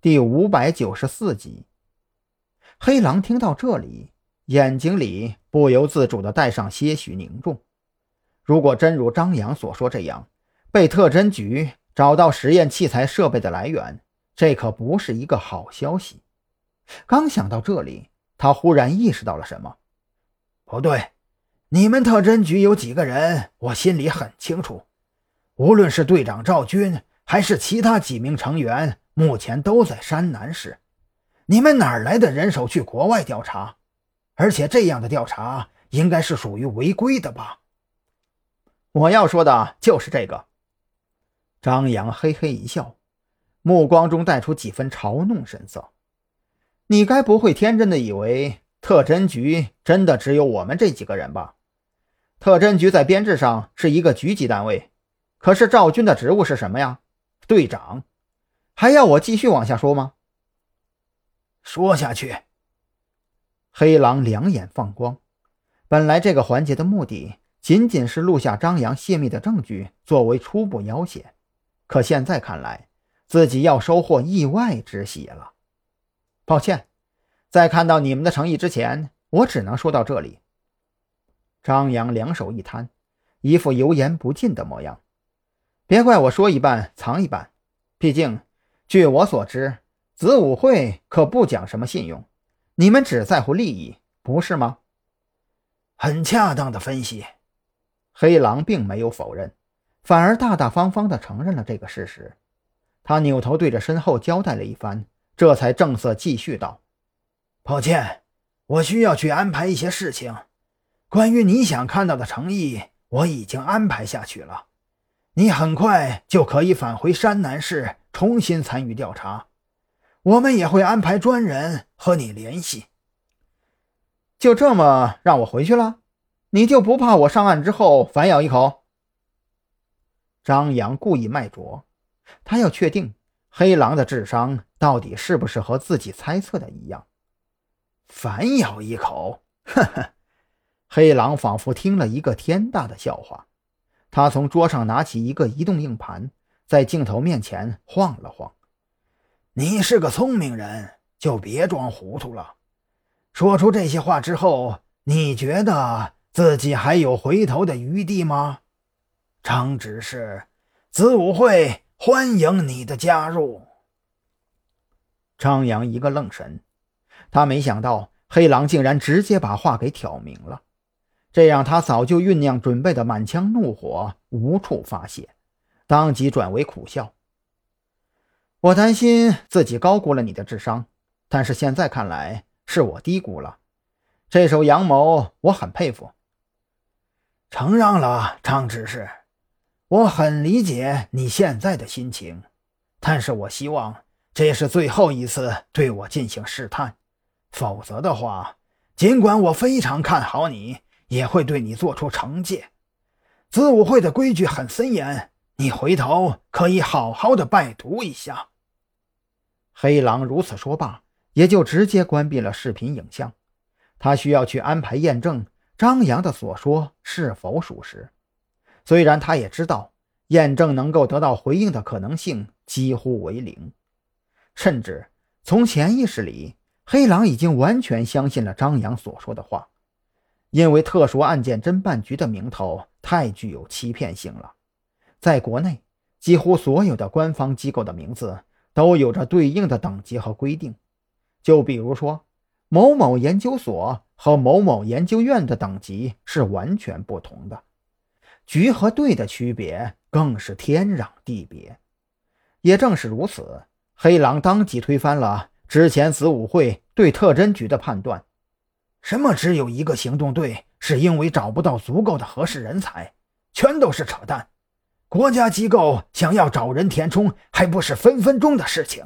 第五百九十四集。黑狼听到这里，眼睛里不由自主地带上些许凝重。如果真如张扬所说这样，被特侦局找到实验器材设备的来源，这可不是一个好消息。刚想到这里，他忽然意识到了什么。不对，你们特侦局有几个人，我心里很清楚。无论是队长赵军，还是其他几名成员，目前都在山南市。你们哪来的人手去国外调查？而且这样的调查应该是属于违规的吧？我要说的就是这个。张扬嘿嘿一笑，目光中带出几分嘲弄神色。你该不会天真的以为特侦局真的只有我们这几个人吧？特侦局在编制上是一个局级单位。可是赵军的职务是什么呀？队长，还要我继续往下说吗？说下去。黑狼两眼放光，本来这个环节的目的仅仅是录下张扬泄密的证据，作为初步要挟。可现在看来，自己要收获意外之喜了。抱歉，在看到你们的诚意之前，我只能说到这里。张扬两手一摊，一副油盐不进的模样。别怪我说一半藏一半，毕竟，据我所知，子午会可不讲什么信用，你们只在乎利益，不是吗？很恰当的分析。黑狼并没有否认，反而大大方方地承认了这个事实。他扭头对着身后交代了一番，这才正色继续道：“抱歉，我需要去安排一些事情。关于你想看到的诚意，我已经安排下去了。”你很快就可以返回山南市，重新参与调查。我们也会安排专人和你联系。就这么让我回去了？你就不怕我上岸之后反咬一口？张扬故意卖拙，他要确定黑狼的智商到底是不是和自己猜测的一样。反咬一口？呵呵，黑狼仿佛听了一个天大的笑话。他从桌上拿起一个移动硬盘，在镜头面前晃了晃。你是个聪明人，就别装糊涂了。说出这些话之后，你觉得自己还有回头的余地吗？张执事，子午会欢迎你的加入。张扬一个愣神，他没想到黑狼竟然直接把话给挑明了。这让他早就酝酿准备的满腔怒火无处发泄，当即转为苦笑。我担心自己高估了你的智商，但是现在看来是我低估了。这手阳谋我很佩服。承让了，张执事，我很理解你现在的心情，但是我希望这是最后一次对我进行试探，否则的话，尽管我非常看好你。也会对你做出惩戒。子午会的规矩很森严，你回头可以好好的拜读一下。黑狼如此说罢，也就直接关闭了视频影像。他需要去安排验证张扬的所说是否属实。虽然他也知道验证能够得到回应的可能性几乎为零，甚至从潜意识里，黑狼已经完全相信了张扬所说的话。因为特殊案件侦办局的名头太具有欺骗性了，在国内，几乎所有的官方机构的名字都有着对应的等级和规定。就比如说，某某研究所和某某研究院的等级是完全不同的，局和队的区别更是天壤地别。也正是如此，黑狼当即推翻了之前子午会对特侦局的判断。什么只有一个行动队，是因为找不到足够的合适人才，全都是扯淡。国家机构想要找人填充，还不是分分钟的事情。